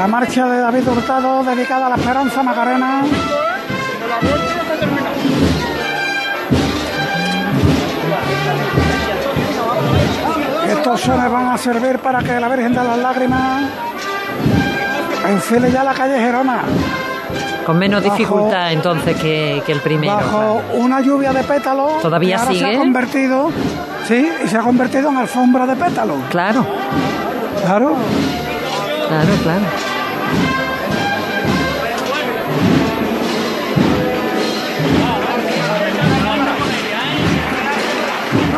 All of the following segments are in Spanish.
La marcha de David Hurtado dedicada a la Esperanza Macarena. Estos sones van a servir para que la Virgen de las Lágrimas enfile ya la calle Gerona. Con menos Bajo- dificultad entonces que, que el primero. Bajo una lluvia de pétalos. ¿Todavía ahora Se sigue? ha convertido, sí, y se ha convertido en alfombra de pétalos. Claro, Claro. claro, claro.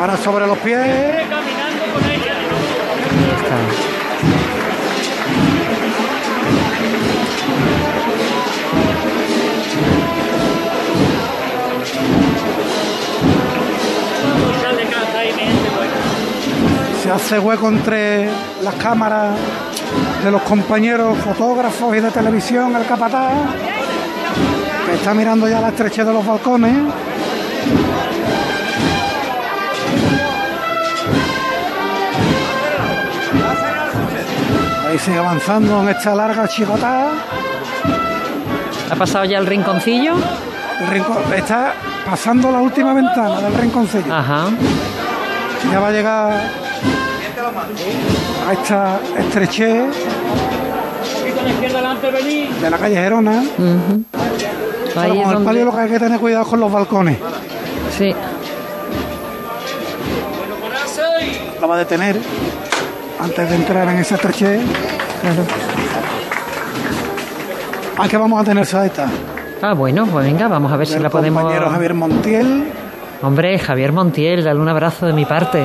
Ahora sobre los pies. Se hace hueco entre las cámaras de los compañeros fotógrafos y de televisión, el capataz, que está mirando ya la estrechez de los balcones. Ahí sigue avanzando en esta larga chicotada. ¿Ha pasado ya el rinconcillo? El está pasando la última ventana del rinconcillo. Ajá. Ya va a llegar a esta estrechez de la calle Gerona. con el palio lo que hay que tener cuidado con los balcones. Sí. La va a detener antes de entrar en esa estrechez. Claro. Aquí vamos a tener saeta Ah, bueno, pues venga, vamos a ver si la podemos... compañero Javier Montiel. Hombre, Javier Montiel, dale un abrazo de mi parte.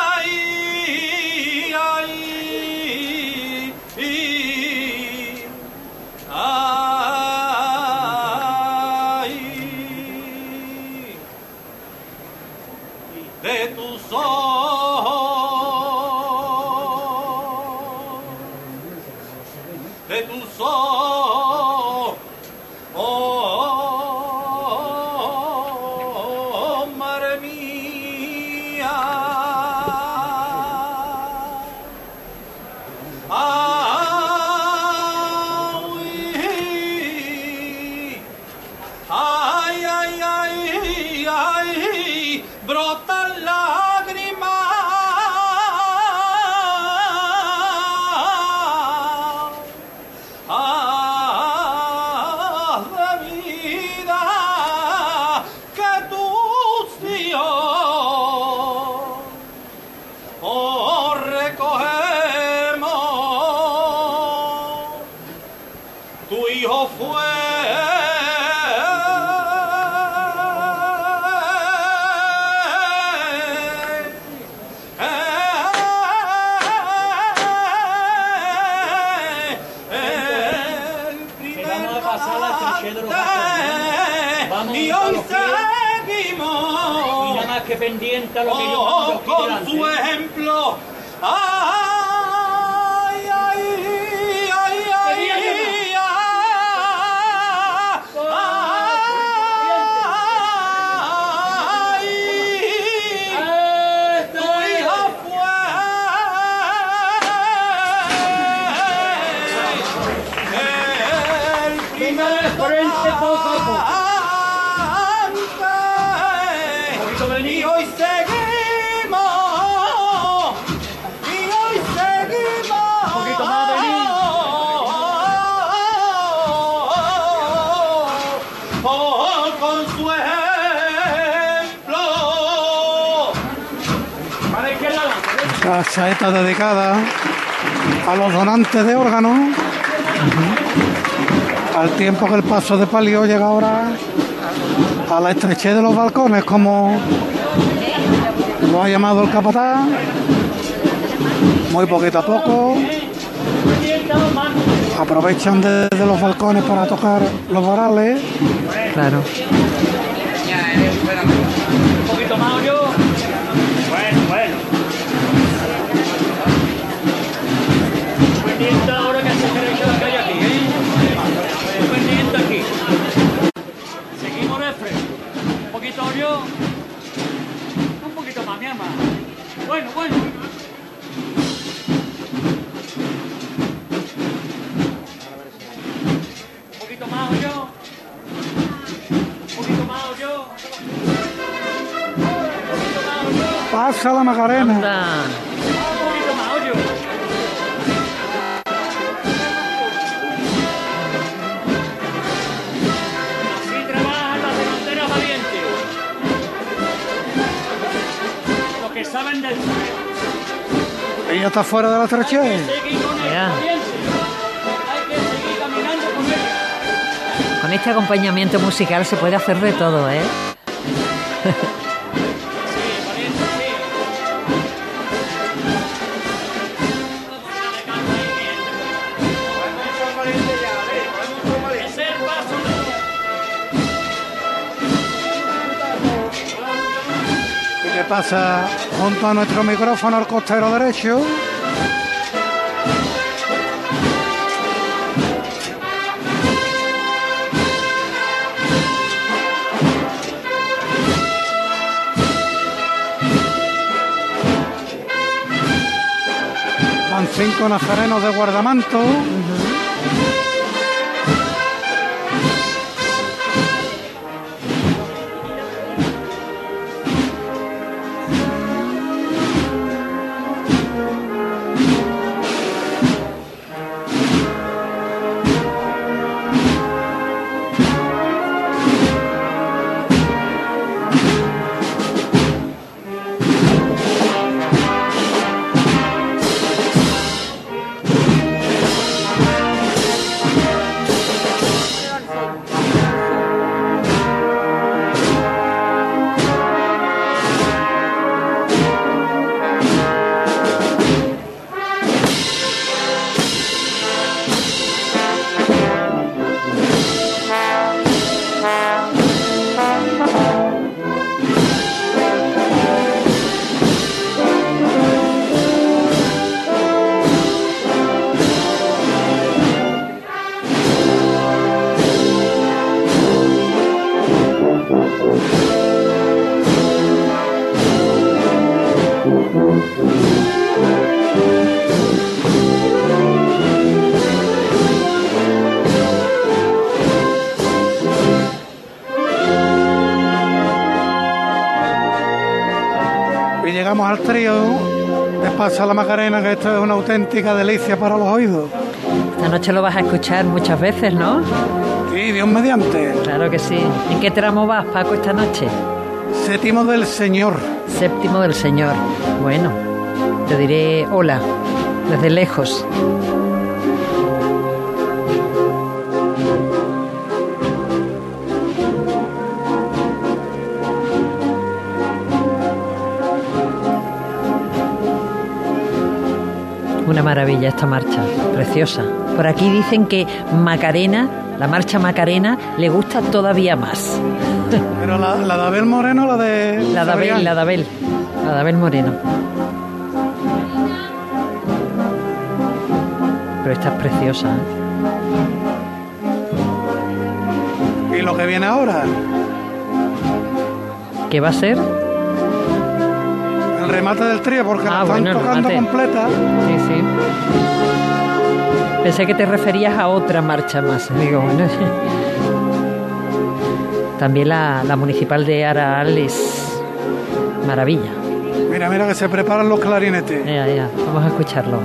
Saeta dedicada a los donantes de órganos. Al tiempo que el paso de palio llega ahora a la estrechez de los balcones, como lo ha llamado el capataz. Muy poquito a poco. Aprovechan desde los balcones para tocar los varales. Claro. Bueno, bueno. Un poquito más yo. Un poquito más yo. Un poquito más yo. Pasa la Macarena. Anda. Ella está fuera de la estrechez. seguir con el Ya. valiente. Hay que seguir caminando con él. Con este acompañamiento musical se puede hacer de todo, ¿eh? pasa junto a nuestro micrófono al costero derecho? Van cinco nazarenos de guardamanto. Pasa la Macarena, que esto es una auténtica delicia para los oídos. Esta noche lo vas a escuchar muchas veces, ¿no? Y Dios mediante, Claro que sí. ¿En qué tramo vas, Paco, esta noche? séptimo del Señor. Séptimo del Señor. Bueno, te diré hola, desde lejos. Maravilla esta marcha, preciosa. Por aquí dicen que Macarena, la marcha Macarena, le gusta todavía más. Pero la, la de Abel Moreno, la de. La de Abel, la de Abel, la de Abel Moreno. Pero esta es preciosa. ¿eh? Y lo que viene ahora, ¿Qué va a ser? Remate del trío, porque la Ah, están bueno, el tocando remate. completa. Sí, sí. Pensé que te referías a otra marcha más. Digo, bueno. También la, la municipal de Araal es maravilla. Mira, mira que se preparan los clarinetes. Ya, ya. Vamos a escucharlo.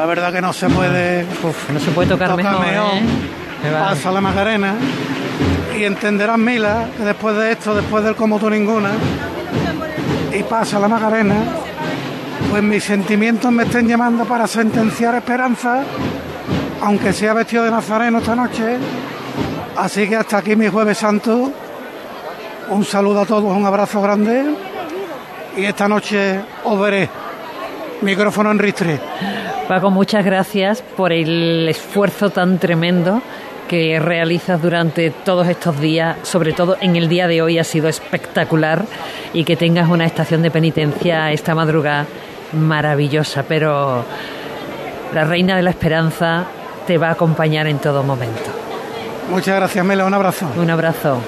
La verdad que no se puede Uf, no se puede tocar, tocar mejor, mejor. ¿eh? Pasa la Macarena y entenderán Mila que después de esto, después del como tú ninguna, y pasa la Macarena, pues mis sentimientos me estén llamando para sentenciar esperanza, aunque sea vestido de nazareno esta noche. Así que hasta aquí mi jueves santo. Un saludo a todos, un abrazo grande. Y esta noche os veré. Micrófono en ristre. Paco, muchas gracias por el esfuerzo tan tremendo que realizas durante todos estos días, sobre todo en el día de hoy ha sido espectacular y que tengas una estación de penitencia esta madrugada maravillosa, pero la Reina de la Esperanza te va a acompañar en todo momento. Muchas gracias, Mela. Un abrazo. Un abrazo.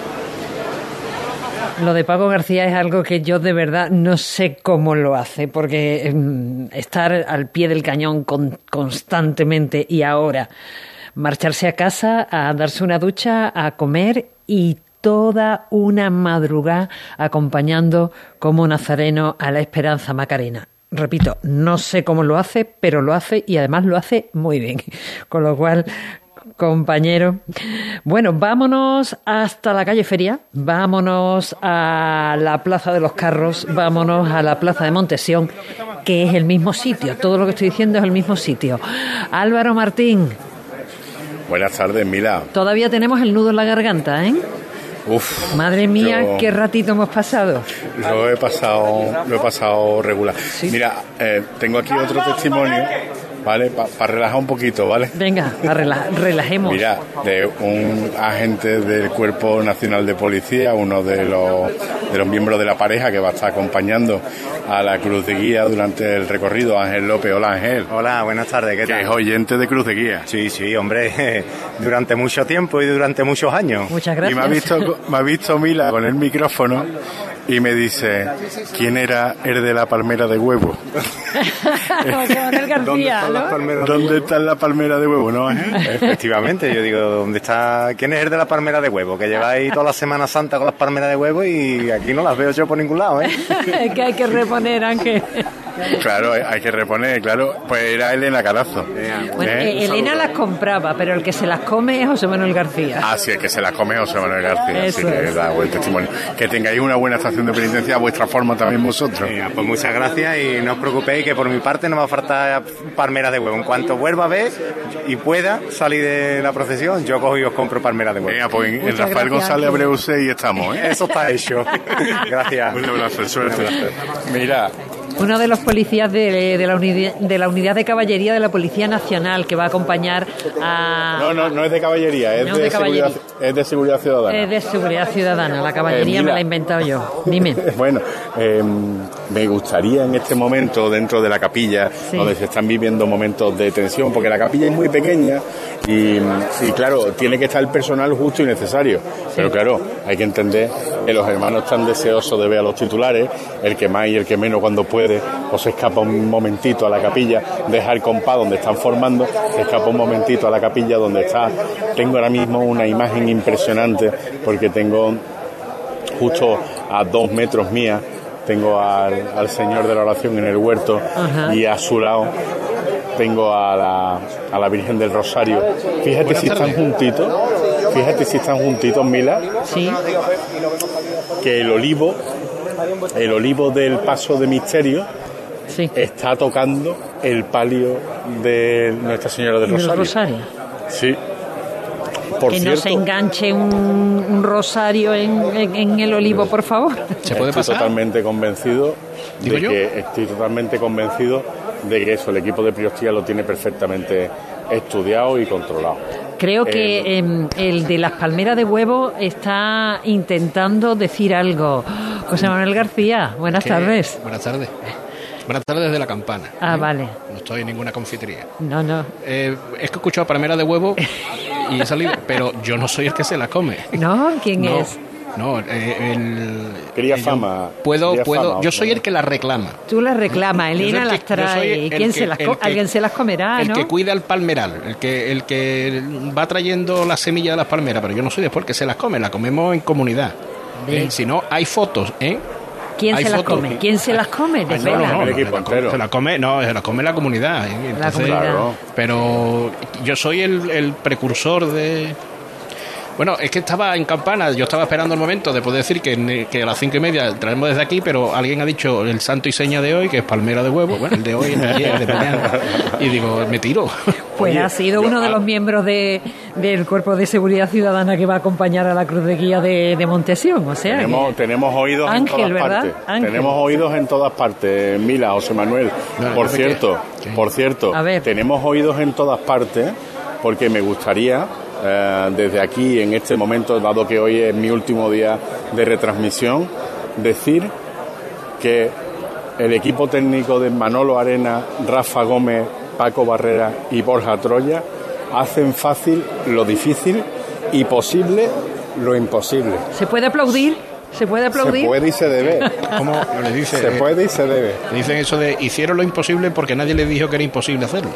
Lo de Paco García es algo que yo de verdad no sé cómo lo hace, porque mm, estar al pie del cañón con- constantemente y ahora marcharse a casa, a darse una ducha, a comer y toda una madrugada acompañando como nazareno a la Esperanza Macarena. Repito, no sé cómo lo hace, pero lo hace y además lo hace muy bien. Con lo cual, compañero. Bueno, vámonos hasta la calle Feria, vámonos a la Plaza de los Carros, vámonos a la Plaza de Montesión, que es el mismo sitio. Todo lo que estoy diciendo es el mismo sitio. Álvaro Martín, Buenas tardes, Mila. todavía tenemos el nudo en la garganta, ¿eh? Uf. Madre mía, yo qué ratito hemos pasado. Lo he pasado, lo he pasado regular. Mira, eh, tengo aquí otro testimonio, ¿vale? Para relajar un poquito, ¿vale? Venga, rela- relajemos. Mira, de un agente del Cuerpo Nacional de Policía, uno de los, de los miembros de la pareja que va a estar acompañando a la Cruz de Guía durante el recorrido, Ángel López. Hola, Ángel. Hola, buenas tardes, ¿qué Que es tal? oyente de Cruz de Guía. Sí, sí, hombre, durante mucho tiempo y durante muchos años. Muchas Y gracias. me ha visto, me ha visto Mila con el micrófono y me dice, ¿quién era el de la palmera de huevo? José Manuel García, ¿no? palmeras? ¿Dónde está la palmera de huevo, no? Ángel? Efectivamente, yo digo, ¿dónde está? ¿Quién es el de la palmera de huevo? Que lleváis toda la Semana Santa con las palmeras de huevo y aquí no las veo yo por ningún lado, ¿eh? Es que hay que reponer, Ángel. Claro, hay que reponer, claro. Pues era Elena Carazo. Bueno, ¿Eh? eh, Elena las compraba, pero el que se las come es José Manuel García. Ah, sí, el que se las come José Manuel García. Eso Así que es. da buen testimonio. Que tengáis una buena estación de penitencia a vuestra forma también vosotros. Venga, pues muchas gracias y no os preocupéis que por mi parte no me va a faltar palmeras de huevo. En cuanto vuelva a ver y pueda salir de la procesión, yo cojo y os compro palmeras de huevo. Venga, pues en, Rafael gracias, González. Abreu 6 estamos, ¿eh? Eso está hecho. gracias. Un abrazo, suerte. Mira, Uno de los policías de, de la unidad, de la unidad de caballería de la Policía Nacional que va a acompañar a... no, no, no es de caballería, es, No, de, de seguridad, caballería. es de seguridad ciudadana. Es de seguridad ciudadana, la caballería Eh, me mira. la he inventado yo. Dime. Bueno, eh, me gustaría en este momento, dentro de la capilla, Sí. donde se están viviendo momentos de tensión, porque la capilla es muy pequeña y, y, claro, tiene que estar el personal justo y necesario. Pero claro, hay que entender que los hermanos están deseosos de ver a los titulares, el que más y el que menos cuando puede, o se escapa un momentito a la capilla, deja el compás donde están formando, se escapa un momentito a la capilla donde está. Tengo ahora mismo una imagen impresionante porque tengo justo a dos metros mía tengo al, al Señor de la Oración en el huerto Ajá. y a su lado tengo a la, a la Virgen del Rosario. Fíjate si están juntitos, fíjate si están juntitos, Mila, Sí, que el olivo, el olivo del paso de misterio sí. está tocando el palio de Nuestra Señora del Del Rosario. rosario. Sí. Por que no se enganche un, un rosario en, en- en el olivo, por favor. ¿Se puede estoy pasar? totalmente convencido ¿Digo de yo? que estoy totalmente convencido de que eso el equipo de Priostía lo tiene perfectamente estudiado y controlado. Creo que em, el de las palmeras de huevo está intentando decir algo. José Manuel García, buenas Que- tardes. Buenas tardes. Buenas tardes desde la campana. Ah, vale. No estoy en ninguna confitería. No, no. Eh, es que he escuchado palmera de huevo y he salido, pero yo no soy el que se la come. No, ¿quién no, es? No, eh, el. Quería eh, yo fama, Puedo, quería puedo. fama, yo soy el que la reclama. Tú las reclamas, Elena el las trae. el ¿Quién que- se las que- Alguien se las comerá, el ¿no? que cuida el palmeral, el que, el que va trayendo la semilla de las palmeras, pero yo no soy después el que se las come, la comemos en comunidad. Bien. Eh, Si no, hay fotos, ¿eh? ¿Quién se las come? ¿Quién se las come? No, no, no, se la come- la no, se la come la comunidad. ¿eh? Entonces, comunidad. Claro. Pero yo soy el, el precursor de... Bueno, es que estaba en campana, yo estaba esperando el momento de poder decir que, en- que a las cinco y media traemos desde aquí, pero alguien ha dicho el santo y seña de hoy, que es palmera de huevo, bueno, el de hoy, el de ayer, el de mañana, y digo, me tiro. Pues Oye, ha sido yo- uno de los miembros de, del Cuerpo de Seguridad Ciudadana que va a acompañar a la Cruz de Guía de, de Montesión. O sea, que- Tenemos, tenemos oídos Ángel, en todas ¿verdad? partes. Ángel. Tenemos oídos en todas partes. Mila, José Manuel. No, por cierto, por cierto, A ver. tenemos oídos en todas partes porque me gustaría eh, desde aquí en este momento, dado que hoy es mi último día de retransmisión, decir que el equipo técnico de Manolo Arena, Rafa Gómez, Paco Barrera y Borja Troya hacen fácil lo difícil y posible lo imposible. ¿Se puede aplaudir? ¿Se puede aplaudir? Se puede y se debe. ¿Cómo le dice? Se puede y se debe. Dicen eso de hicieron lo imposible porque nadie les dijo que era imposible hacerlo.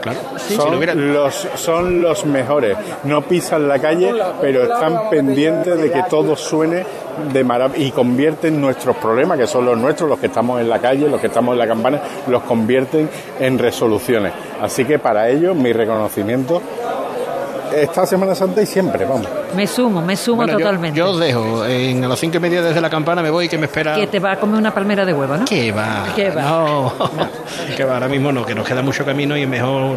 Claro. Son, lo hubiera- los, son los mejores. No pisan la calle, pero están pendientes de que todo suene de maravilla y convierten nuestros problemas, que son los nuestros, los que estamos en la calle, los que estamos en la campana, los convierten en resoluciones. Así que para ellos, mi reconocimiento esta Semana Santa y siempre, vamos. Me sumo, me sumo Bueno, totalmente. Yo, os dejo. En, a las cinco y media desde la campana me voy que me espera. Que te va a comer una palmera de huevo, ¿no? ¿Qué va? ¿Qué va? No, que va, ahora mismo no, que nos queda mucho camino y es mejor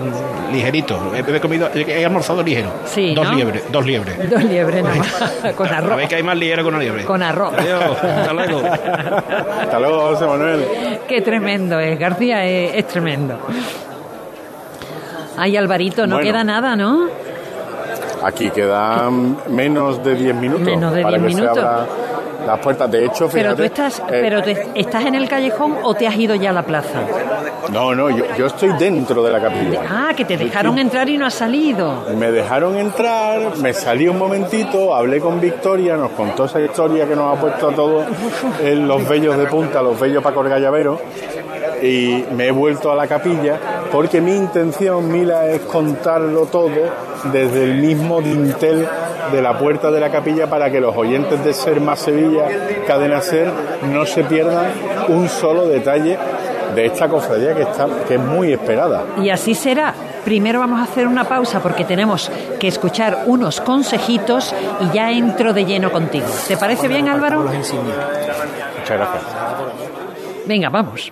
ligerito. He, he comido, he, almorzado ligero. Sí, Dos ¿no? liebres, dos liebres. Dos liebres nada más. Con arroz. Sabéis que hay más ligero que una liebre. Con arroz. Adiós, hasta luego. Hasta luego, José Manuel. Qué tremendo es. García es, es tremendo. Ay, Alvarito, no Bueno. queda nada, ¿no? Aquí quedan menos de 10 minutos Menos de para 10 que minutos. se las puertas. De hecho, Pero fíjate, tú estás, eh, pero tú estás en el callejón o te has ido ya a la plaza. No, no, yo, yo estoy dentro de la capilla. Ah, que te dejaron entrar y no has salido. Me dejaron entrar, me salí un momentito, hablé con Victoria, nos contó esa historia que nos ha puesto a todos en los vellos de punta, los vellos para colgar llavero, y me he vuelto a la capilla porque mi intención, Mila, es contarlo todo desde el mismo dintel de la puerta de la capilla para que los oyentes de Ser Más Sevilla, Cadena Ser, no se pierdan un solo detalle de esta cofradía que, está, que es muy esperada. Y así será. Primero vamos a hacer una pausa porque tenemos que escuchar unos consejitos y ya entro de lleno contigo. ¿Te parece bien, Álvaro? Muchas gracias. Venga, vamos.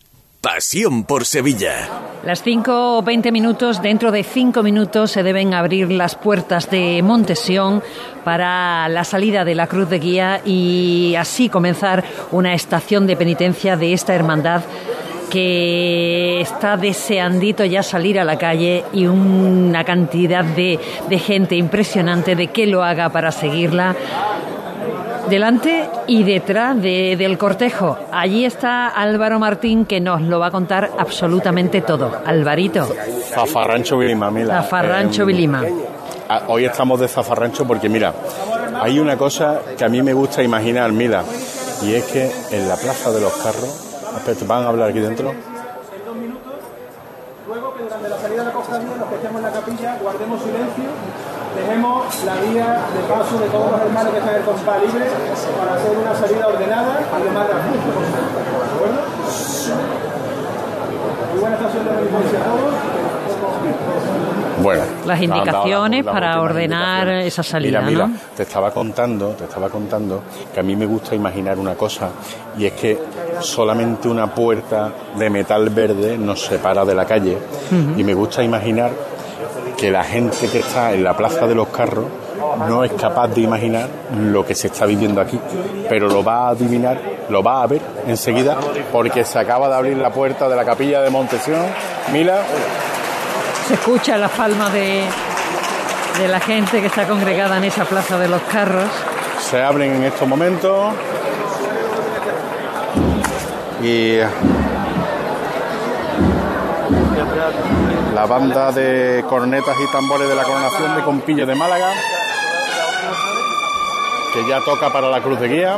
Pasión por Sevilla. Las 5 o 20 minutos, dentro de 5 minutos se deben abrir las puertas de Montesión para la salida de la Cruz de Guía y así comenzar una estación de penitencia de esta hermandad que está deseandito ya salir a la calle y una cantidad de, de gente impresionante de que lo haga para seguirla delante y detrás de- del cortejo. Allí está Álvaro Martín que nos lo va a contar absolutamente todo. Alvarito, Zafarrancho Vilima, mira. Zafarrancho Eh, Vilima. Ah, Hoy estamos de zafarrancho porque, mira, hay una cosa que a mí me gusta imaginar, mira, y es que en la plaza de los carros, espera, ¿van a hablar aquí dentro? Luego que durante la salida de la cofradía, los que estemos en la capilla, guardemos silencio, dejemos la vía de paso de todos los hermanos que están en el compás libre para hacer una salida ordenada y lo más rápido. ¿De acuerdo? Muy buena estación de a todos. Bueno. Las indicaciones la- la para ordenar indicación. esa salida, Mira, mira, ¿no? te estaba contando, te estaba contando que a mí me gusta imaginar una cosa y es que solamente una puerta de metal verde nos separa de la calle y me gusta imaginar que la gente que está en la plaza de los carros no es capaz de imaginar lo que se está viviendo aquí, pero lo va a adivinar, lo va a ver enseguida porque se acaba de abrir la puerta de la capilla de Montesión. Mira, Se escucha las palmas de, de la gente que está congregada en esa plaza de los carros. se abren en estos momentos y la banda de cornetas y tambores de la coronación de Compillo de Málaga que ya toca para la cruz de guía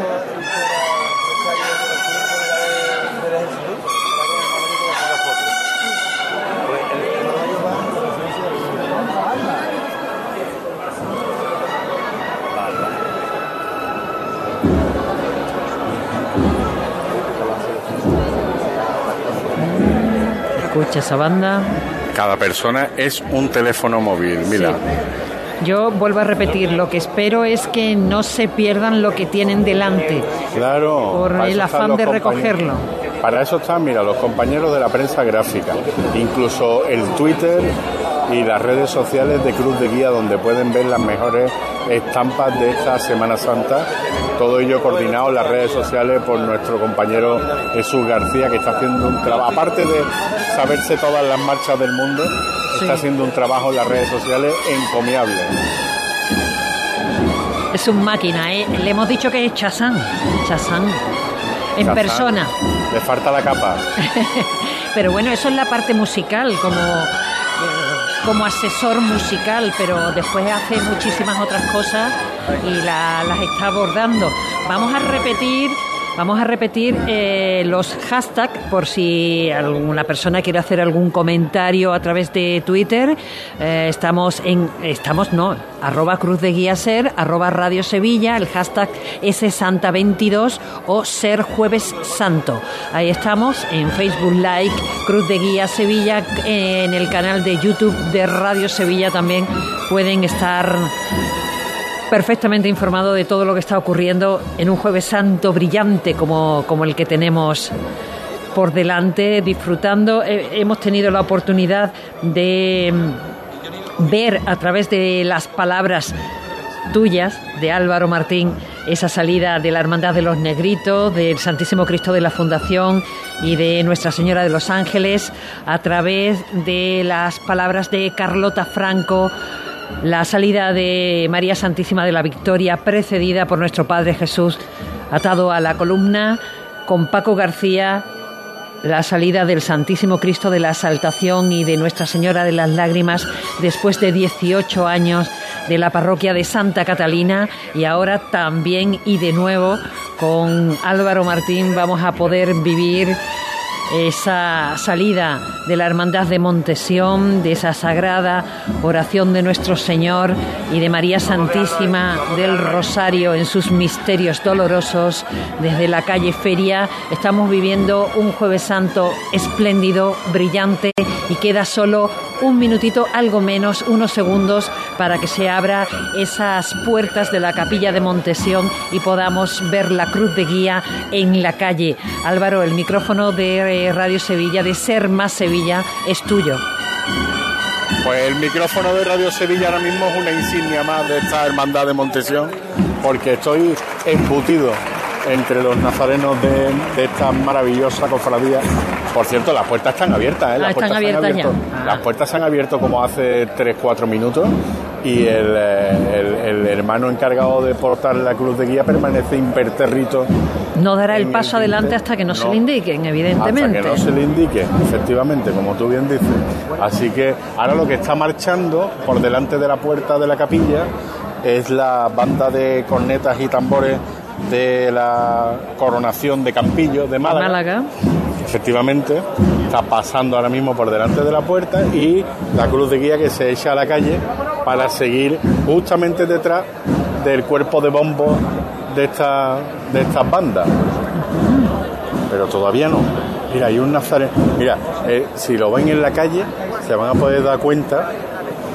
Escucha esa banda. Cada persona es un teléfono móvil mira Yo vuelvo a repetir, lo que espero es que no se pierdan lo que tienen delante. claro Por el afán de recogerlo. Para eso están, mira, los compañeros de la prensa gráfica, incluso el Twitter y las redes sociales de Cruz de Guía, donde pueden ver las mejores estampas de esta Semana Santa. Todo ello coordinado en las redes sociales por nuestro compañero Jesús García, que está haciendo un trabajo, aparte de saberse todas las marchas del mundo, Sí. está haciendo un trabajo en las redes sociales encomiable. Es un máquina, ¿eh? Le hemos dicho que es Chazán. Chazán. En Chazán. persona. Le falta la capa. Pero bueno, eso es la parte musical, como, eh, como asesor musical, pero después hace muchísimas otras cosas y la- las está abordando. Vamos a repetir. Vamos a repetir eh, los hashtags por si alguna persona quiere hacer algún comentario a través de Twitter. Eh, estamos en, estamos no, arroba Cruz de Guía Ser, arroba Radio Sevilla, el hashtag SSanta22 o Ser Jueves Santo. Ahí estamos en Facebook Like, Cruz de Guía Sevilla, en el canal de YouTube de Radio Sevilla también pueden estar perfectamente informado de todo lo que está ocurriendo en un jueves santo brillante como, como el que tenemos por delante, disfrutando. Eh, hemos tenido la oportunidad de mm, ver a través de las palabras tuyas, de Álvaro Martín, esa salida de la Hermandad de los Negritos, del Santísimo Cristo de la Fundación y de Nuestra Señora de los Ángeles, a través de las palabras de Carlota Franco, la salida de María Santísima de la Victoria, precedida por nuestro Padre Jesús, atado a la columna, con Paco García, la salida del Santísimo Cristo de la Exaltación y de Nuestra Señora de las Lágrimas después de 18 años de la parroquia de Santa Catalina y ahora también y de nuevo con Álvaro Martín vamos a poder vivir esa salida de la Hermandad de Montesión, de esa sagrada oración de nuestro Señor y de María Santísima del Rosario en sus misterios dolorosos desde la calle Feria. Estamos viviendo un jueves santo espléndido, brillante y queda solo un minutito, algo menos, unos segundos, para que se abra esas puertas de la capilla de Montesión y podamos ver la cruz de guía en la calle. Álvaro, el micrófono de eh, Radio Sevilla, de Ser Más Sevilla, es tuyo. Pues el micrófono de Radio Sevilla ahora mismo es una insignia más de esta hermandad de Montesión, porque estoy embutido entre los nazarenos de, de esta maravillosa cofradía. Por cierto, las puertas están abiertas, ¿eh? Las Ah, están puertas se han abiertas ya. abierto- Las puertas se han abierto como hace 3-4 minutos y el, eh, el- el hermano encargado de portar la cruz de guía permanece imperterrito No dará el paso adelante hasta que no, se le indiquen, evidentemente. Hasta que no se le indique, efectivamente, como tú bien dices. Así que ahora lo que está marchando por delante de la puerta de la capilla es la banda de cornetas y tambores de la coronación de Campillo de Málaga. Málaga. Efectivamente, está pasando ahora mismo por delante de la puerta y la cruz de guía que se echa a la calle para seguir justamente detrás del cuerpo de bombo de, esta, de estas bandas. Pero todavía no. Mira, hay un nazareno. Mira, eh, si lo ven en la calle, se van a poder dar cuenta.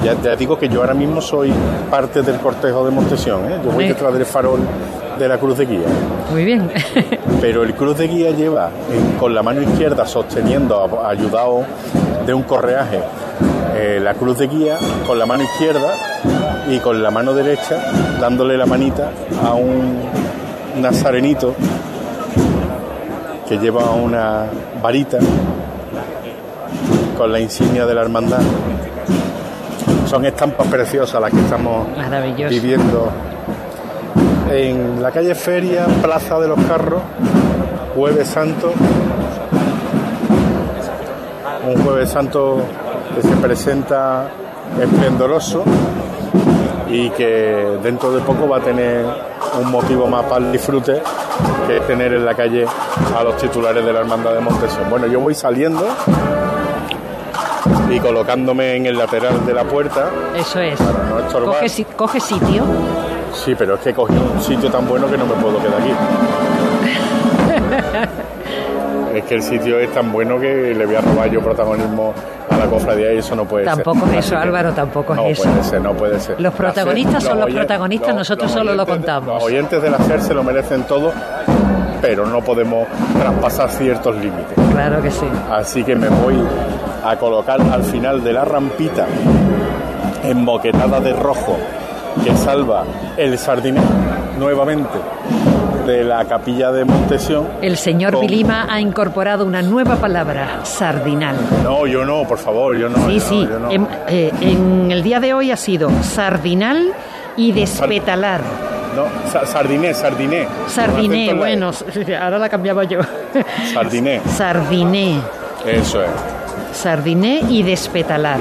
Ya, ya digo que yo ahora mismo soy parte del cortejo de Montesión. ¿eh? Yo voy detrás del farol de la cruz de guía. Muy bien. Pero el cruz de guía lleva en- con la mano izquierda sosteniendo, ayudado de un correaje, eh, la cruz de guía con la mano izquierda y con la mano derecha dándole la manita a un nazarenito que lleva una varita con la insignia de la hermandad. Son estampas preciosas las que estamos viviendo en la calle Feria, Plaza de los Carros, Jueves Santo. Un Jueves Santo que se presenta esplendoroso y que dentro de poco va a tener un motivo más para el disfrute que es tener en la calle a los titulares de la Hermandad de Montesión. Bueno, yo voy saliendo y colocándome en el lateral de la puerta. Eso es. no estorbar. Coge, si- coge sitio. Sí, pero es que he cogido un sitio tan bueno que no me puedo quedar aquí. Es que el sitio es tan bueno que le voy a robar yo protagonismo a la cofradía y eso no puede Tampoco ser. es eso, Álvaro, tampoco no es eso. puede ser, no puede ser. Los protagonistas SER- son los protagonistas, nosotros solo lo contamos. Los oyentes de la SER se lo merecen todo, pero no podemos traspasar ciertos límites. Claro que sí. Así que me voy a colocar al final de la rampita emboquetada de rojo que salva el sardinero nuevamente de la capilla de Montesión. El señor Con- Vilima ha incorporado una nueva palabra, sardinal. No, yo no, por favor, yo no. Sí, yo sí. no, yo no. En, eh, en el día de hoy ha sido sardinal y despetalar. No, sa- sardiné, sardiné. Sardiné, bueno, ahora la cambiaba yo. Sardiné, Sardiné, eso es. sardiné y despetalar.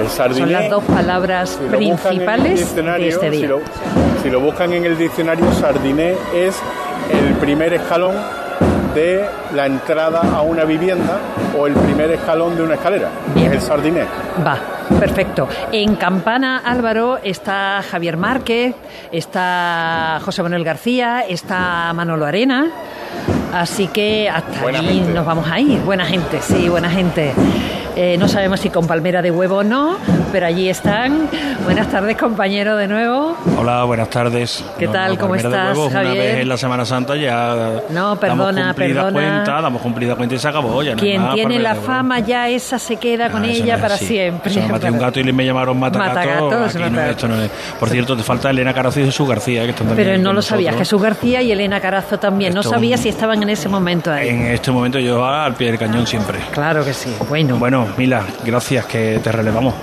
El sardiné. Son las dos palabras si principales de este Si día. lo, si lo buscan en el diccionario, sardiné es el primer escalón de la entrada a una vivienda o el primer escalón de una escalera. Es el sardiné. Va, perfecto. En Campana, Álvaro, está Javier Márquez, está José Manuel García, está Manolo Arena. Así que hasta Buena ahí gente. nos vamos a ir. Buena gente, sí, buena gente. Eh, no sabemos si con palmera de huevo o no, pero allí están. Buenas tardes, compañero, de nuevo. Hola, buenas tardes. ¿Qué tal? ¿Cómo Palmera de estás, Huevos, Una Javier? vez en la Semana Santa ya No, perdona, damos cumplida perdona. cuenta, damos cumplida cuenta y se acabó ya. no Quien más tiene la fama ya esa se queda con Ah, eso ella no es para así. siempre. Eso me maté un gato y me llamaron matagato. Matagatos, Aquí no, esto no es. Por cierto, te falta Elena Carazo y Jesús García, que están también Pero no con lo sabías, nosotros. Jesús García y Elena Carazo también. No Esto sabía un- si estaban en ese momento ahí. En este momento yo al pie del cañón siempre. Claro que sí. Bueno, Bueno, Mila, gracias que te relevamos.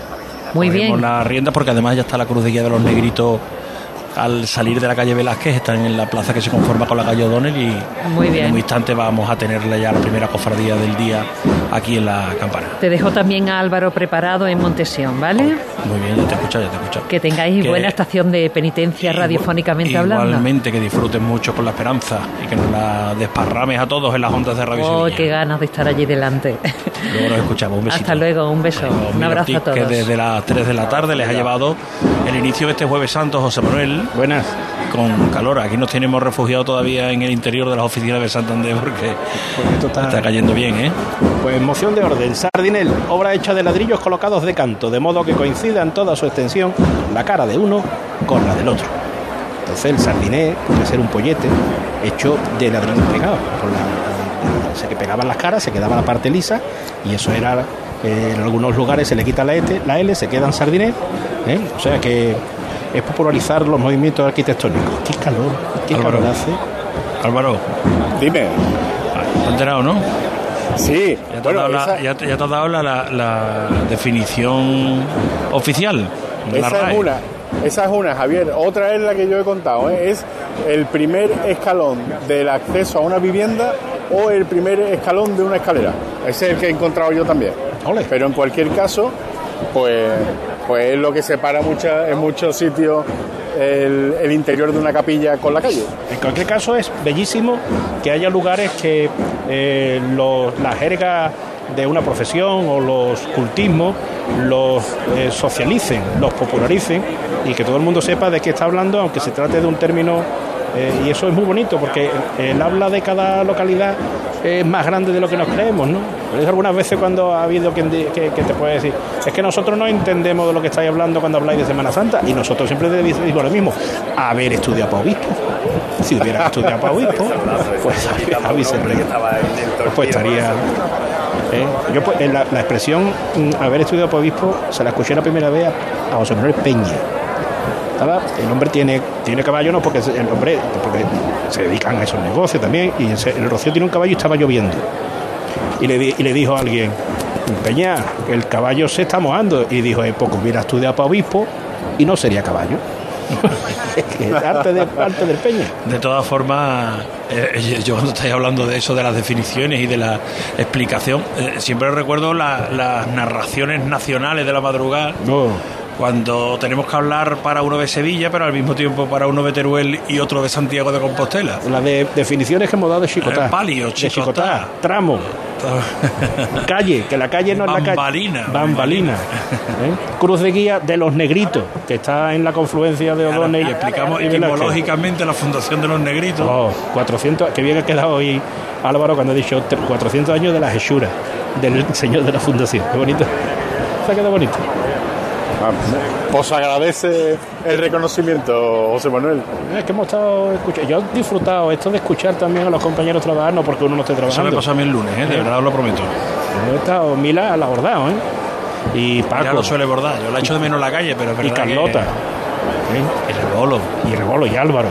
Muy bien. la rienda porque además ya está la cruz de guía de los negritos al salir de la calle Velázquez, están en la plaza que se conforma con la calle O'Donnell y Muy en bien. un instante vamos a tenerle ya la primera cofradía del día aquí en la campana. te dejo también a Álvaro preparado en Montesión, ¿vale? Muy bien, ya te escucho, ya te escucho. Que tengáis Que- buena estación de penitencia radiofónicamente hablando. Igualmente que disfruten mucho con la esperanza y que nos la desparrames a todos en las ondas de Radio Oh, Sevilla. qué ganas de estar allí delante. Luego nos escuchamos. Un besito. Hasta luego, un beso. Un abrazo a todos. Que desde las 3 de la tarde les ha llevado el inicio de este Jueves Santo, José Manuel. Buenas. Con calor. Aquí nos tenemos refugiados todavía en el interior de las oficinas de Santander porque esto está- está cayendo bien, ¿eh? Pues moción de orden. Sardinel, obra hecha de ladrillos colocados de canto, de modo que coincida en toda su extensión la cara de uno con la del otro. Entonces el sardiné puede ser un pollete hecho de ladrillos pegados. Por la, se que pegaban las caras, se quedaba la parte lisa y eso era eh, en algunos lugares se le quita la, E, la L, se queda en sardiné. ¿eh? O sea que es popularizar los movimientos arquitectónicos. Qué calor, qué Álvaro. calor hace. Álvaro. Dime. ¿Te has enterado, no? Sí. Ya te has dado, la, ya te- ya te has dado la, la- la definición oficial de la Esa es una. Esa es una, Javier. Otra es la que yo he contado. ¿eh? Es el primer escalón del acceso a una vivienda o el primer escalón de una escalera. Ese es el que he encontrado yo también. Pero en cualquier caso, pues, pues es lo que separa en muchos sitios el, el interior de una capilla con la calle. En cualquier caso es bellísimo que haya lugares que eh, los- la jerga de una profesión o los cultismos los eh, socialicen, los popularicen y que todo el mundo sepa de qué está hablando, aunque se trate de un término eh, y eso es muy bonito porque el habla de cada localidad es más grande de lo que nos creemos, ¿no? Por eso algunas veces cuando ha habido quien que, que te puede decir, es que nosotros no entendemos de lo que estáis hablando cuando habláis de Semana Santa y nosotros siempre decimos lo mismo, haber estudiado para obispo. Si hubiera estudiado para obispo, pues. Pues estaría... ¿eh? Yo pues, la, la expresión mm, haber estudiado para obispo se la escuché la primera vez a, a José Manuel Peña. El hombre tiene, tiene caballo, no porque el hombre porque se dedican a esos negocios también, y el Rocío tiene un caballo y estaba lloviendo. Y le, y le dijo a alguien, Peña, el caballo se está mojando. Y dijo, eh, poco hubiera estudiado para obispo y no sería caballo. Arte, de, arte del Peña. De todas formas, eh, yo cuando estáis hablando de eso, de las definiciones y de la explicación, eh, siempre recuerdo la- las narraciones nacionales de la madrugada. Cuando tenemos que hablar para uno de Sevilla, pero al mismo tiempo para uno de Teruel y otro de Santiago de Compostela. Las de definiciones que hemos dado de Chicotá. Eh, palio, Chicotá. tramo. calle, que la calle no es la calle. Bambalina. Bambalina. ¿eh? Cruz de guía de los negritos, que está en la confluencia de Odone y explicamos y Velázquez. etimológicamente la fundación de los negritos. Oh, 400, que bien ha quedado hoy Álvaro cuando ha dicho tre- 400 años de la hechura del señor de la fundación. Qué bonito. Se ha quedado bonito. Os agradece el reconocimiento, José Manuel. Es que hemos estado escuchando. Yo he disfrutado esto de escuchar también a los compañeros trabajar, no porque uno no esté Eso trabajando. me pasó a mí el lunes, ¿eh? de verdad os lo prometo. He estado Mila al abordado, ¿eh? Y Paco. Ya lo suele bordar. Yo la echo de menos en la calle, pero es y verdad Carlota. que- Y Rebolo. Y Rebolo y Álvaro.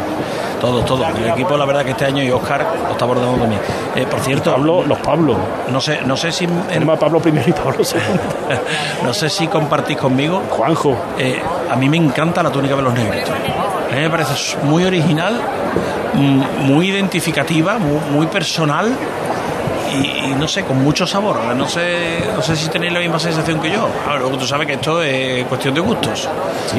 Todos, todos. El equipo, la verdad, que este año y Oscar lo está abordando también. Eh, por cierto. Pablo, los Pablos. No sé, no sé si. A Pablo primero y Pablo segundo. no sé si compartís conmigo. Juanjo. Eh, a mí me encanta la túnica de los negritos. A mí me parece muy original, mm, muy identificativa, muy, muy personal y, y no sé, con mucho sabor. No sé, no sé si tenéis la misma sensación que yo. A ver, luego tú sabes que esto es cuestión de gustos.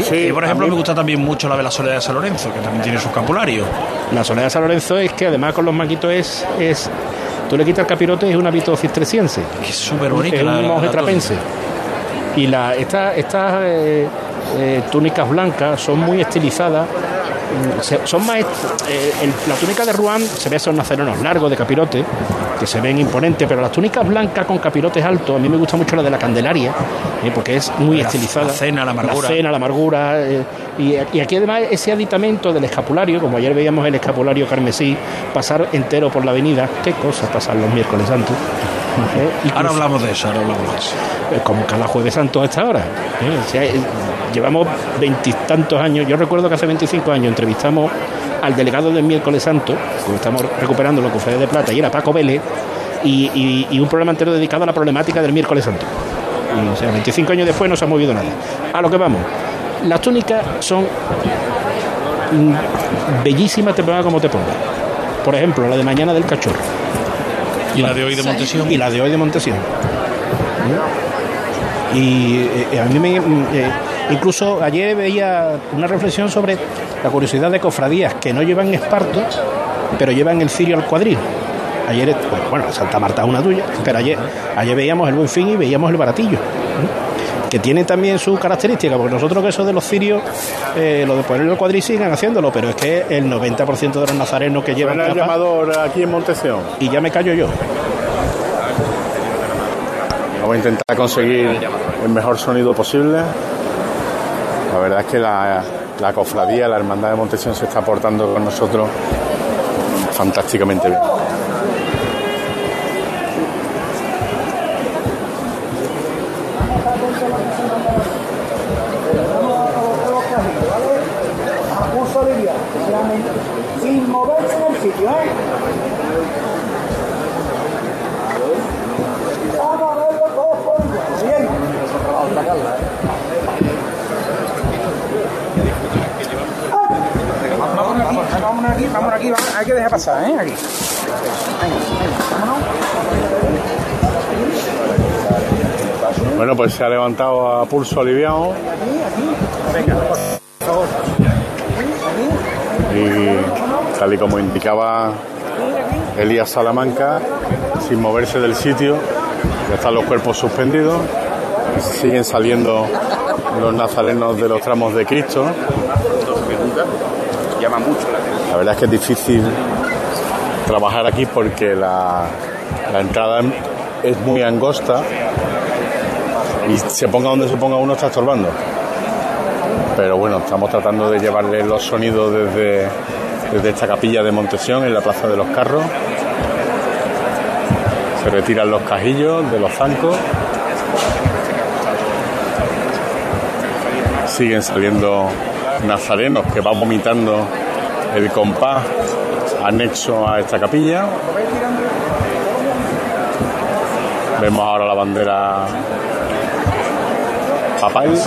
Sí. Y, por ejemplo, me gusta también mucho la de la Soledad de San Lorenzo, que también tiene su escapulario. La soledad de San Lorenzo es que además con los maquitos es, es tú le quitas el capirote y es un hábito cisterciense. Que es súper bonito. Es la- un monje trapense. Y la, esta- estas eh, eh, túnicas blancas son muy estilizadas. Son más. eh, el- la túnica de Rouen se ve esos nazarenos largos de capirote, que se ven imponentes, pero las túnicas blancas con capirotes altos, a mí me gusta mucho la de la Candelaria, eh, porque es muy La- estilizada. la cena, la amargura. La cena, la amargura. eh, y, y aquí además ese aditamento del escapulario, como ayer veíamos el escapulario carmesí, pasar entero por la avenida, qué cosas pasan los miércoles santos. Eh, Ahora hablamos de eso, ahora hablamos de eso. eh, como cada jueves santo a esta hora. ¿eh? O sea, eh, llevamos veintitantos años. Yo recuerdo que hace 25 años entrevistamos al delegado del miércoles santo, porque estamos recuperando la cofradía de plata, y era Paco Vélez, y, y- y un programa entero dedicado a la problemática del miércoles santo. O sea, 25 años después no se ha movido nada. A lo que vamos. Las túnicas son mm, bellísimas, te ponga como te ponga. Por ejemplo, la de mañana del cachorro. Y la de hoy de Montesión. Y la de hoy de Montesión. Y eh, a mí me. mm, eh, incluso ayer veía una reflexión sobre la curiosidad de cofradías que no llevan esparto, pero llevan el cirio al cuadril. Ayer, eh, bueno, Santa Marta es una tuya, pero ayer, ayer veíamos el Buen Fin y veíamos el Baratillo. ¿eh? Que tiene también su característica, porque nosotros que eso de los cirios, eh, lo de poner el cuadril siguen haciéndolo, pero es que el 90% de los nazarenos que llevan el llamador aquí en Montesión. y ya me callo yo. Vamos a intentar conseguir el mejor sonido posible. La verdad es que la, la cofradía, la hermandad de Montesión se está portando con nosotros fantásticamente bien. Vámonos aquí, vámonos aquí, vámonos aquí, hay que dejar pasar, ¿eh? Aquí. Venga, venga, vámonos. Bueno, pues se ha levantado a pulso aliviado Venga, por favor. y tal y como indicaba Elías Salamanca, sin moverse del sitio, ya están los cuerpos suspendidos, siguen saliendo los nazarenos de los tramos de Cristo. Llama mucho la verdad es que es difícil trabajar aquí porque la entrada es muy angosta y se ponga donde se ponga uno está estorbando. Pero bueno, estamos tratando de llevarle los sonidos desde, desde esta capilla de Montesión en la Plaza de los Carros. Se retiran los cajillos de los zancos. Siguen saliendo nazarenos que van vomitando el compás anexo a esta capilla. Vemos ahora la bandera papal.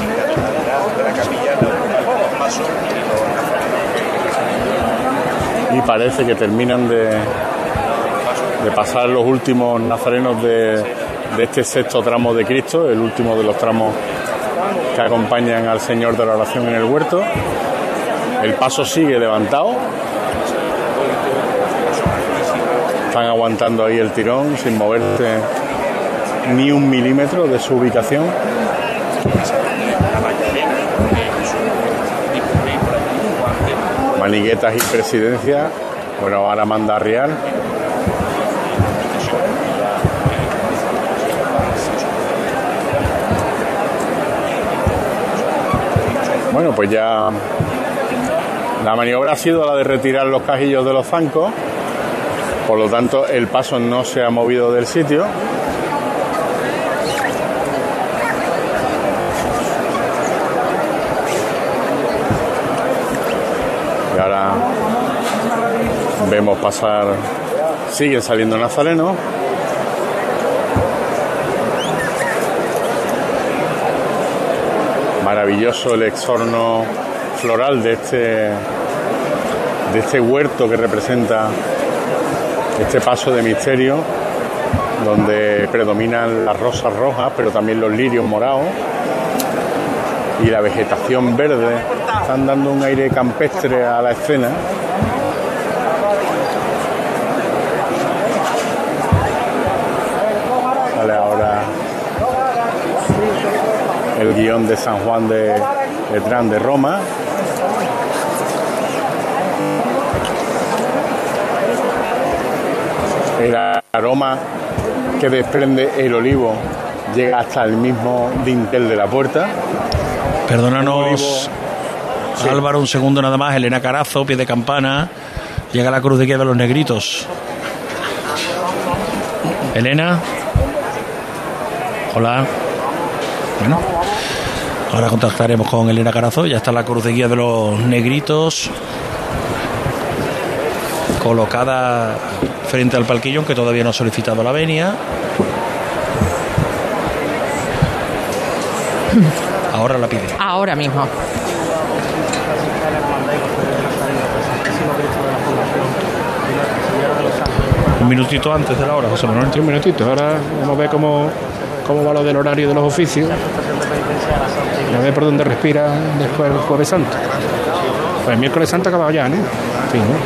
Y parece que terminan de, de pasar los últimos nazarenos de, de este sexto tramo de Cristo, el último de los tramos que acompañan al Señor de la oración en el huerto. El paso sigue levantado. Están aguantando ahí el tirón sin moverse ni un milímetro de su ubicación. Maniguetas y presidencia. Bueno, ahora manda Real. Bueno, pues ya la maniobra ha sido la de retirar los cajillos de los zancos. Por lo tanto, el paso no se ha movido del sitio. Y ahora vemos pasar, siguen saliendo nazarenos. Maravilloso el exorno floral de este, de este huerto que representa este paso de misterio, donde predominan las rosas rojas, pero también los lirios morados y la vegetación verde. Están dando un aire campestre a la escena. Sale ahora el guion de San Juan de Letrán de Roma. El aroma que desprende el olivo llega hasta el mismo dintel de la puerta. Perdónanos, Álvaro, un segundo nada más. Elena Carazo, pie de campana. Llega la cruz de guía de los negritos. Elena. Hola. Bueno. Ahora contactaremos con Elena Carazo. Ya está la cruz de guía de los negritos. Colocada frente al palquillo, que todavía no ha solicitado la venia. Ahora la pide. Ahora mismo. Un minutito antes de la hora, José Manuel. Un minutito. Ahora vamos a ver cómo, cómo va lo del horario de los oficios. Y a ver por dónde respira después el Jueves Santo. Pues el miércoles santo ha acabado ya, ¿no? En fin, ¿no?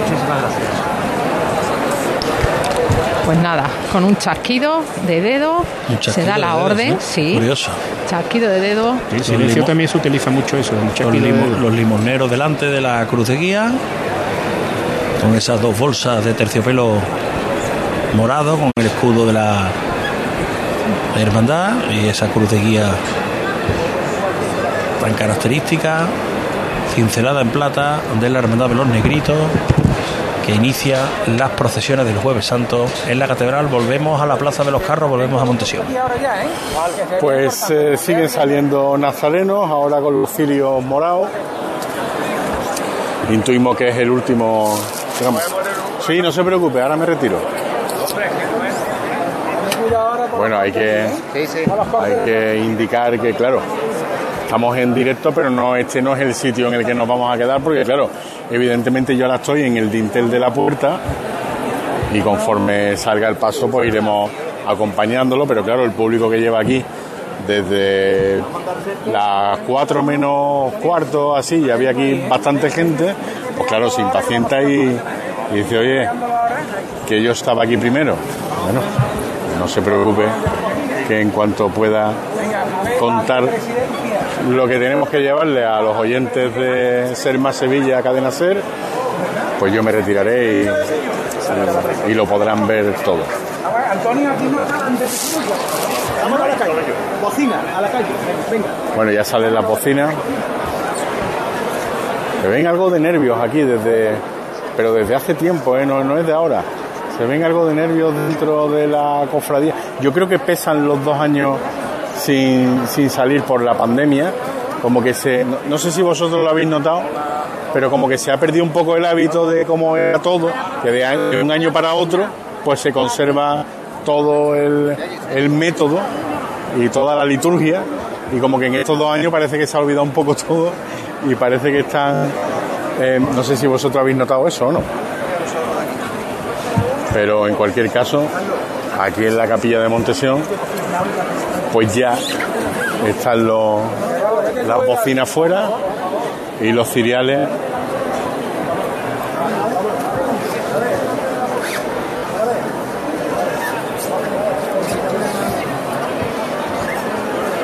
Muchísimas gracias. Pues nada, con un chasquido de dedo se da de la dedos, orden, ¿no? sí. Curioso. Chasquido de dedo. En silencio limo- también se utiliza mucho eso. un Los, de limo- los limoneros delante de la cruz de guía, con esas dos bolsas de terciopelo morado, con el escudo de la hermandad y esa cruz de guía tan característica, cincelada en plata de la hermandad de los negritos, que inicia las procesiones del Jueves Santo en la catedral. Volvemos a la Plaza de los Carros, volvemos a Montesión. Pues eh, siguen saliendo nazarenos, ahora con los cirios morados. Intuimos que es el último. digamos. Sí, no se preocupe, ahora me retiro. Bueno, hay que, hay que indicar que, claro, estamos en directo, pero no este no es el sitio en el que nos vamos a quedar, porque, claro, evidentemente yo ahora estoy en el dintel de la puerta y conforme salga el paso, pues iremos acompañándolo, pero claro, el público que lleva aquí desde las 4 menos cuarto, así, y había aquí bastante gente, pues claro, se impacienta y, y dice, oye, que yo estaba aquí primero. Bueno, no se preocupe, que en cuanto pueda contar lo que tenemos que llevarle a los oyentes de Ser Más Sevilla, Cadena Ser, pues yo me retiraré y, y lo podrán ver todo. Antonio, aquí no Vamos a la calle. Bocina, a la calle. Venga. Bueno, ya sale la bocina. Se ven algo de nervios aquí desde, pero desde hace tiempo, ¿eh? no, no es de ahora. Se ven algo de nervios dentro de la cofradía. Yo creo que pesan los dos años sin, sin salir por la pandemia. Como que se, no, sé si vosotros lo habéis notado, pero como que se ha perdido un poco el hábito de cómo era todo, que de un año para otro, pues se conserva todo el, el método y toda la liturgia y como que en estos dos años parece que se ha olvidado un poco todo y parece que están eh, no sé si vosotros habéis notado eso o no pero en cualquier caso aquí en la capilla de Montesión pues ya están los, las bocinas fuera y los ciriales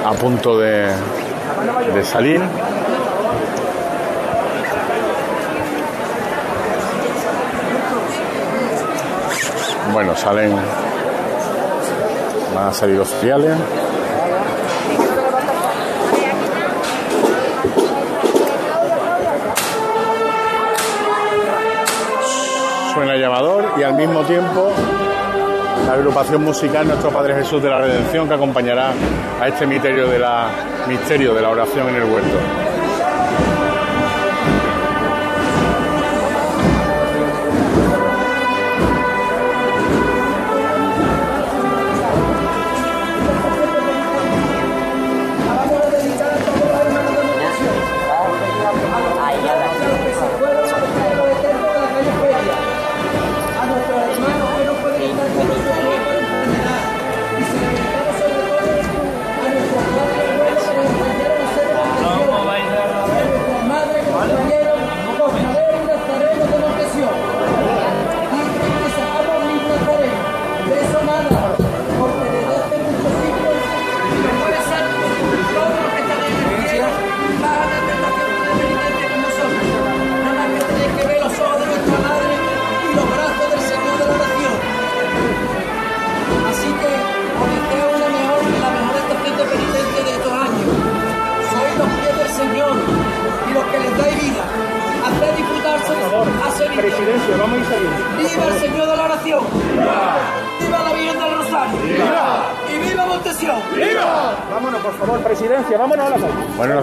a punto de, de salir. Bueno, salen. Van a salir los. Suena el llamador y al mismo tiempo la agrupación musical Nuestro Padre Jesús de la Redención que acompañará a este misterio de la, misterio de la oración en el huerto.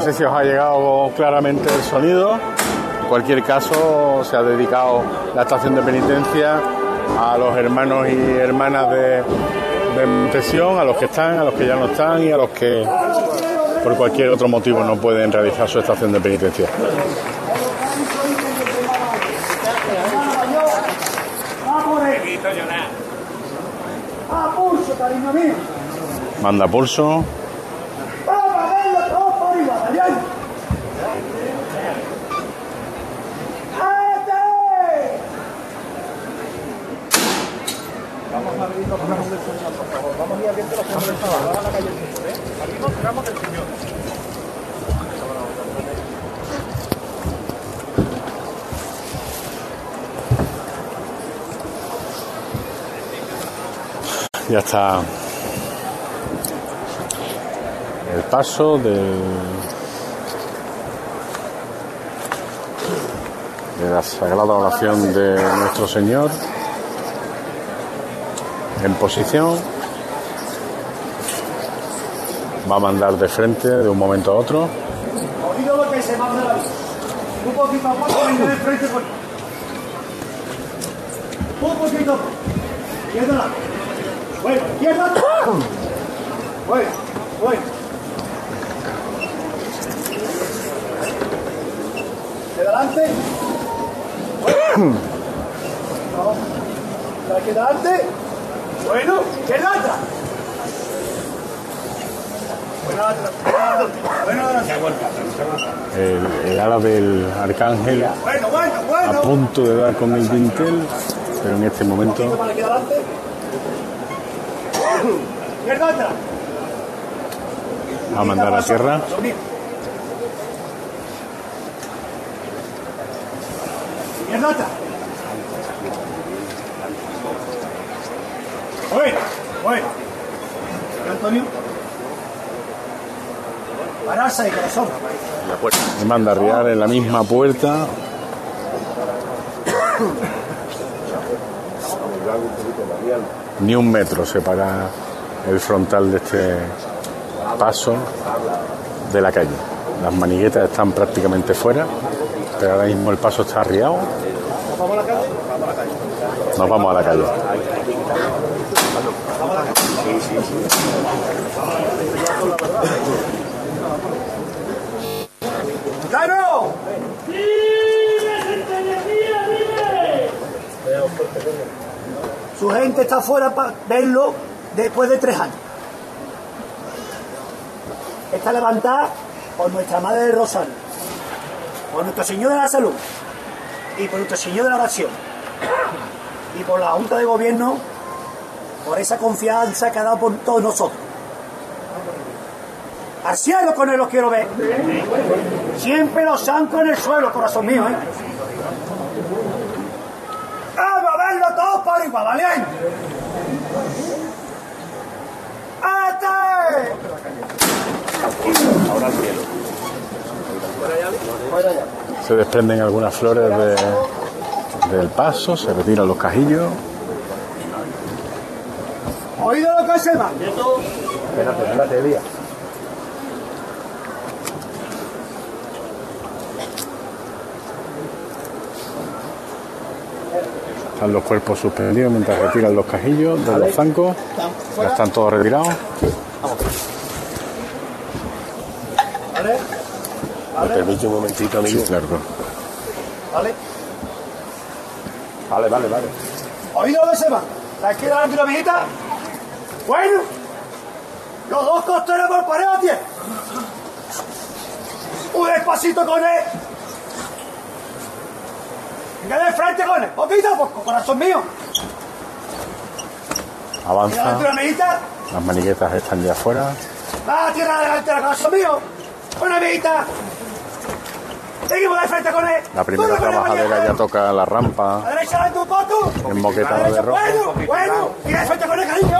Sé si os ha llegado claramente el sonido. En cualquier caso, se ha dedicado la estación de penitencia a los hermanos y hermanas de, de Montesión, a los que están, a los que ya no están y a los que por cualquier otro motivo no pueden realizar su estación de penitencia. Manda pulso. Vamos a verlo todo por igual, ¿vale? ¡Ate! Vamos a ir abriendo los caminos del Salvador. Vamos a la calle del Señor, ¿eh? Aquí nos tiramos del Señor. Ya está. El paso del, de la sagrada oración de nuestro Señor en posición. Va a mandar de frente de un momento a otro. Un poquito de frente Un poquito a poco. Izquierda adelante. Bueno, izquierda. Bueno, bueno. De adelante. Bueno. No. La izquierda adelante. Bueno, izquierda. El, el ala del arcángel Bueno, bueno, a bueno. punto de dar con el dintel, pero en este momento Para aquí adelante. Izquierda atrás. va a mandar a. Izquierda atrás. Bueno, bueno. Antonio. Pararse y corazón. Le manda a arriar en la misma puerta. Ni un metro separa el frontal de este paso de la calle. Las maniguetas están prácticamente fuera, pero ahora mismo el paso está arriado. Nos vamos a la calle. ¡Claro! Su gente está fuera para verlo después de tres años. Está levantada por nuestra Madre de Rosario, por Nuestro Señor de la Salud y por Nuestro Señor de la Oración y por la Junta de Gobierno por esa confianza que ha dado por todos nosotros. Al cielo con él los quiero ver. Siempre los santos en el suelo, corazón mío, ¿eh? Vamos a igual, ¿vale? ¡Ate! Ahora al cielo. Se desprenden algunas flores de- del paso, se retiran los cajillos. ¿Oído lo que se va? Espérate, espérate, Elías. Están los cuerpos suspendidos mientras retiran los cajillos de los zancos. Ya están todos retirados. ¿Vale? ¿Me permite un momentito, amigo? Sí, claro. ¿Vale? Vale, vale, vale. ¿Oído dónde se va? ¿La izquierda delante de la amiguita? Bueno, los dos costeros por pared a tierra. Un despacito con él. Venga de frente con él. Poquito a poco, corazón mío. Avanza. Las maniguetas están ya afuera. Va a tierra delante del corazón mío. Una amiguita. Seguimos de frente con él. La primera él, trabajadera ya toca la A rampa la derecha de tu pato. emboquetada de rojo. Bueno, bueno, y de frente con el cariño.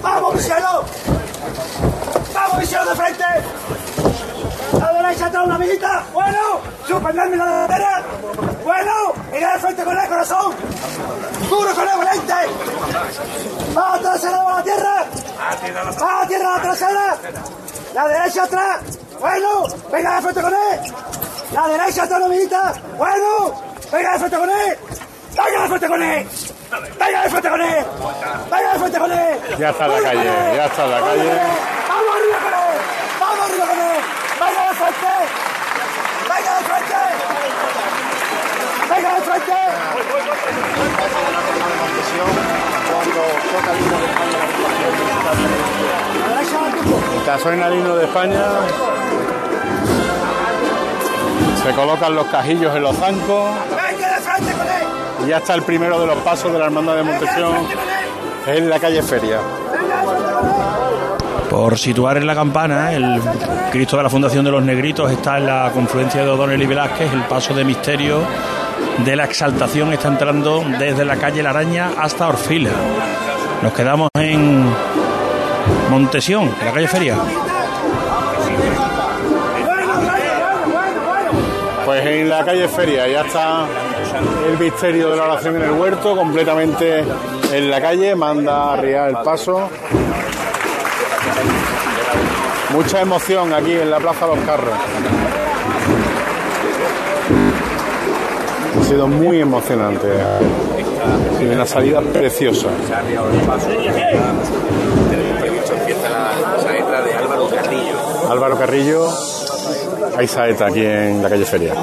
Vamos, mi cielo. Vamos, mi cielo de frente. Derecha atrás una amiguita. Bueno, suspenderme la delantera. Bueno, y de frente con el corazón. Duro con el volante. Va a trasera, va a la tierra. Va a la tierra, la trasera. La derecha atrás. Bueno, venga de frente con él. La derecha atrás, una amiguita. Bueno, venga de frente con él. Venga de frente con él. Venga de frente con él. Venga de frente con él. Ya está en la calle, ya está en la calle. Vamos arriba con él. Vamos arriba con él. Venga de frente. Venga de frente. Venga de frente. La derecha al tubo. Caso en Alino de España. Se colocan los cajillos en los zancos. De. Y ya está el primero de los pasos de la hermandad de Montesión Es en la calle Feria. Por situar en la campana, el Cristo de la Fundación de los Negritos está en la confluencia de O'Donnell y Velázquez, el paso de misterio de la exaltación está entrando desde la calle La Araña hasta Orfila. Nos quedamos en Montesión, en la calle Feria. Pues en la calle Feria ya está el misterio de la oración en el huerto, completamente en la calle, manda a el paso. Mucha emoción aquí en la Plaza Los Carros. Ha sido muy emocionante. Y una salida preciosa. Álvaro Carrillo, hay saeta aquí en la calle Feria.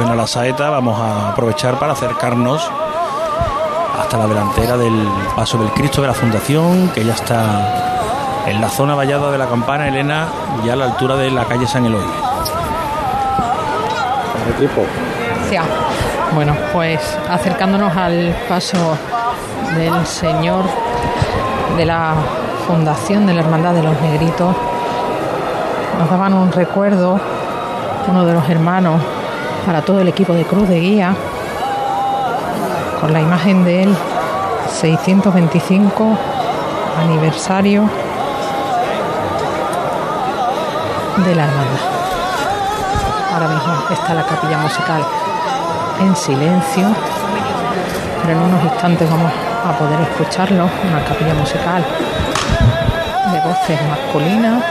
Suena la saeta, vamos a aprovechar para acercarnos hasta la delantera del paso del Cristo de la Fundación, que ya está en la zona vallada de la campana, Elena, ya a la altura de la calle San Eloy. Bueno, pues acercándonos al paso del Señor de la Fundación de la Hermandad de los Negritos, nos daban un recuerdo, uno de los hermanos, para todo el equipo de Cruz de Guía, con la imagen del 625 aniversario de la hermandad. Ahora mismo está la capilla musical en silencio, pero en unos instantes vamos a poder escucharlo, una capilla musical de voces masculinas.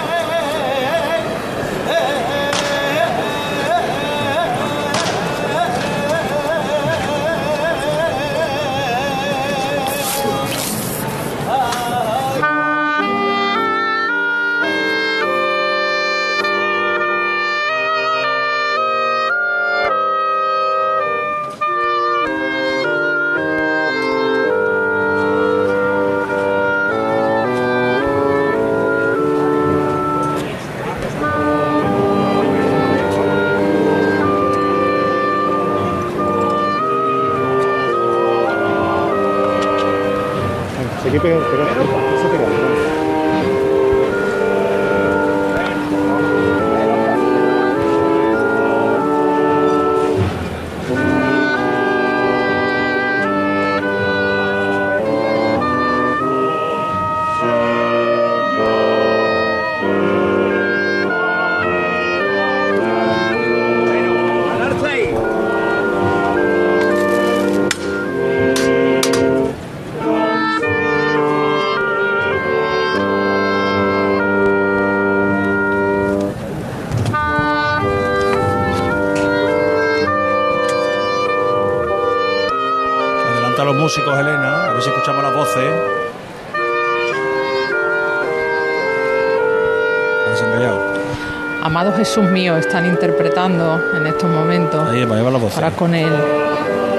Jesús mío, están interpretando en estos momentos. Ahí va, ahí va la voz. Ahora con el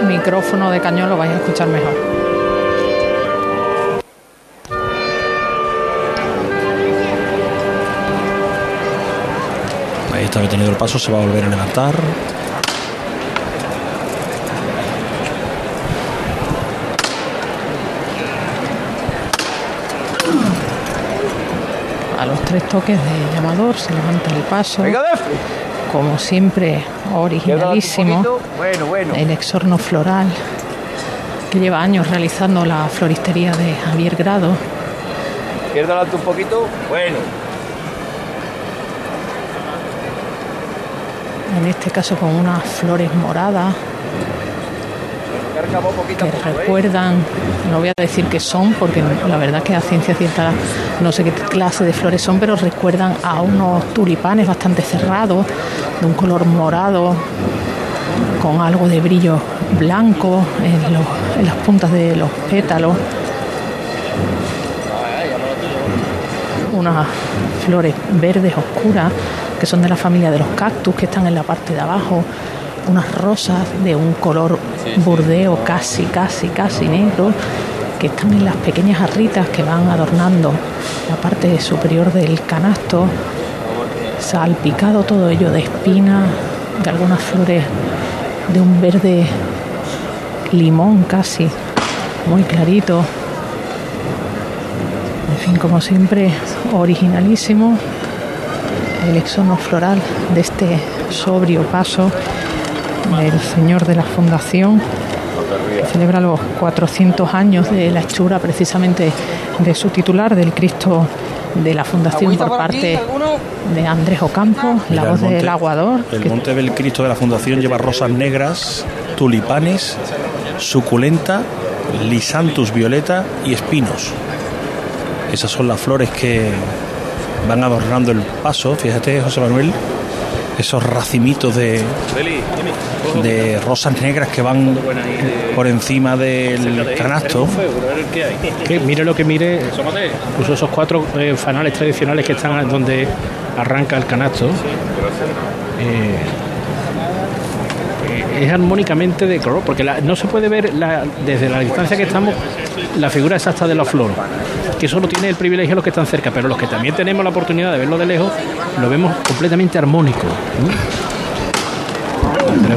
micrófono de cañón lo vais a escuchar mejor. Ahí está detenido el paso, se va a volver a levantar. Tres toques de llamador se levanta el paso. Como siempre, originalísimo. Bueno, bueno. El exorno floral que lleva años realizando la floristería de Javier Grado. Izquierda adelante un poquito. Bueno. En este caso con unas flores moradas que ¿eh? recuerdan, no voy a decir qué son, porque la verdad que a ciencia cierta no sé qué clase de flores son, pero recuerdan a unos tulipanes bastante cerrados, de un color morado, con algo de brillo blanco en, los- en las puntas de los pétalos. Unas flores verdes oscuras que son de la familia de los cactus que están en la parte de abajo. Unas rosas de un color burdeo casi, casi, casi negro que están en las pequeñas jarritas que van adornando la parte superior del canasto. Salpicado todo ello de espinas, de algunas flores de un verde limón casi, muy clarito. En fin, como siempre, originalísimo el exono floral de este sobrio paso del señor de la fundación que celebra los 400 años de la hechura precisamente de su titular, del Cristo de la Fundación por parte de Andrés Ocampo, la Mira, voz monte- del aguador. El que- monte del Cristo de la Fundación lleva rosas negras, tulipanes, suculenta, lisantus violeta y espinos. Esas son las flores que van adornando el paso. Fíjate, José Manuel, esos racimitos de, de rosas negras que van por encima del canasto. Que mire lo que mire, incluso esos cuatro eh, fanales tradicionales que están donde arranca el canasto. eh, eh, es armónicamente de color, porque la- no se puede ver la- desde la distancia que estamos la figura exacta de la flor, que eso lo tiene el privilegio los que están cerca, pero los que también tenemos la oportunidad de verlo de lejos, lo vemos completamente armónico.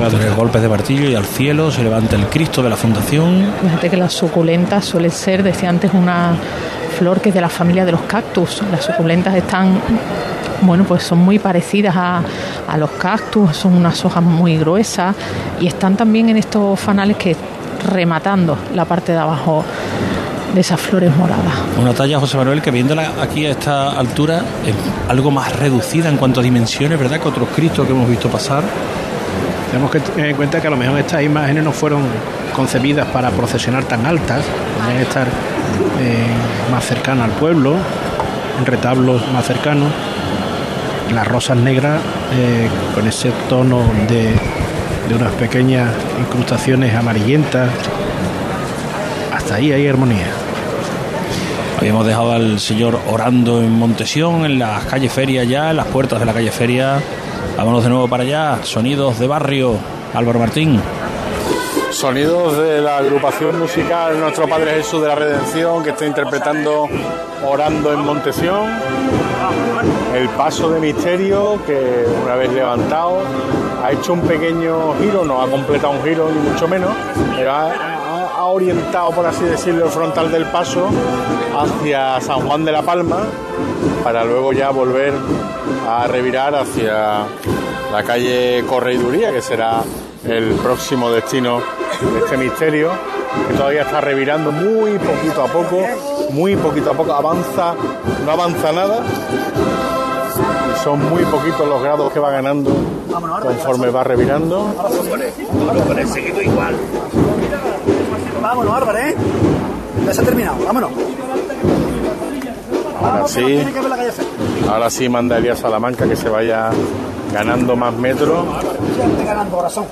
Tres golpes de martillo y al cielo se levanta el Cristo de la Fundación. Fíjate que las suculentas suelen ser, decía antes, una flor que es de la familia de los cactus. Las suculentas están, bueno, pues son muy parecidas a, a los cactus, son unas hojas muy gruesas y están también en estos fanales que rematando la parte de abajo de esas flores moradas. Una talla, José Manuel, que viéndola aquí a esta altura es algo más reducida en cuanto a dimensiones, ¿verdad? Que otros Cristos que hemos visto pasar. Tenemos que tener en cuenta que a lo mejor estas imágenes no fueron concebidas para procesionar tan altas, podrían estar eh, más cercanas al pueblo, en retablos más cercanos. Las rosas negras eh, con ese tono de, de unas pequeñas incrustaciones amarillentas. Hasta ahí hay armonía. Habíamos dejado al señor orando en Montesión, en las calles Feria ya, en las puertas de la calle Feria. Vámonos de nuevo para allá. Sonidos de barrio. Álvaro Martín. Sonidos de la agrupación musical Nuestro Padre Jesús de la Redención que está interpretando Orando en Montesión. El paso de misterio que una vez levantado ha hecho un pequeño giro, no ha completado un giro ni mucho menos, pero ha, ha- orientado, por así decirlo, el frontal del paso hacia San Juan de la Palma para luego ya volver a revirar hacia la calle Correiduría, que será el próximo destino de este misterio, que todavía está revirando muy poquito a poco, muy poquito a poco, avanza, no avanza nada, son muy poquitos los grados que va ganando conforme va revirando. igual. Vámonos, Álvaro, ¿eh? Ya se ha terminado, vámonos. Ahora sí, ahora sí manda Elías Salamanca que se vaya ganando más metros. Ganando, corazón.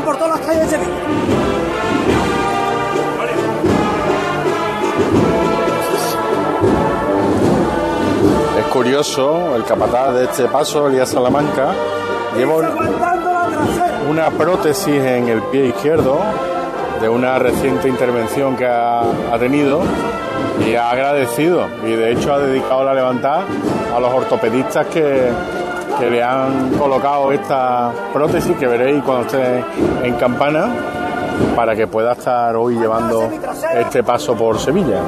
Por todas las calles de Sevilla. Es curioso, el capataz de este paso, Elías Salamanca, lleva un- una prótesis en el pie izquierdo de una reciente intervención que ha, ha tenido y ha agradecido y de hecho ha dedicado la levantada a los ortopedistas que, que le han colocado esta prótesis que veréis cuando esté en campana para que pueda estar hoy llevando este paso por Sevilla.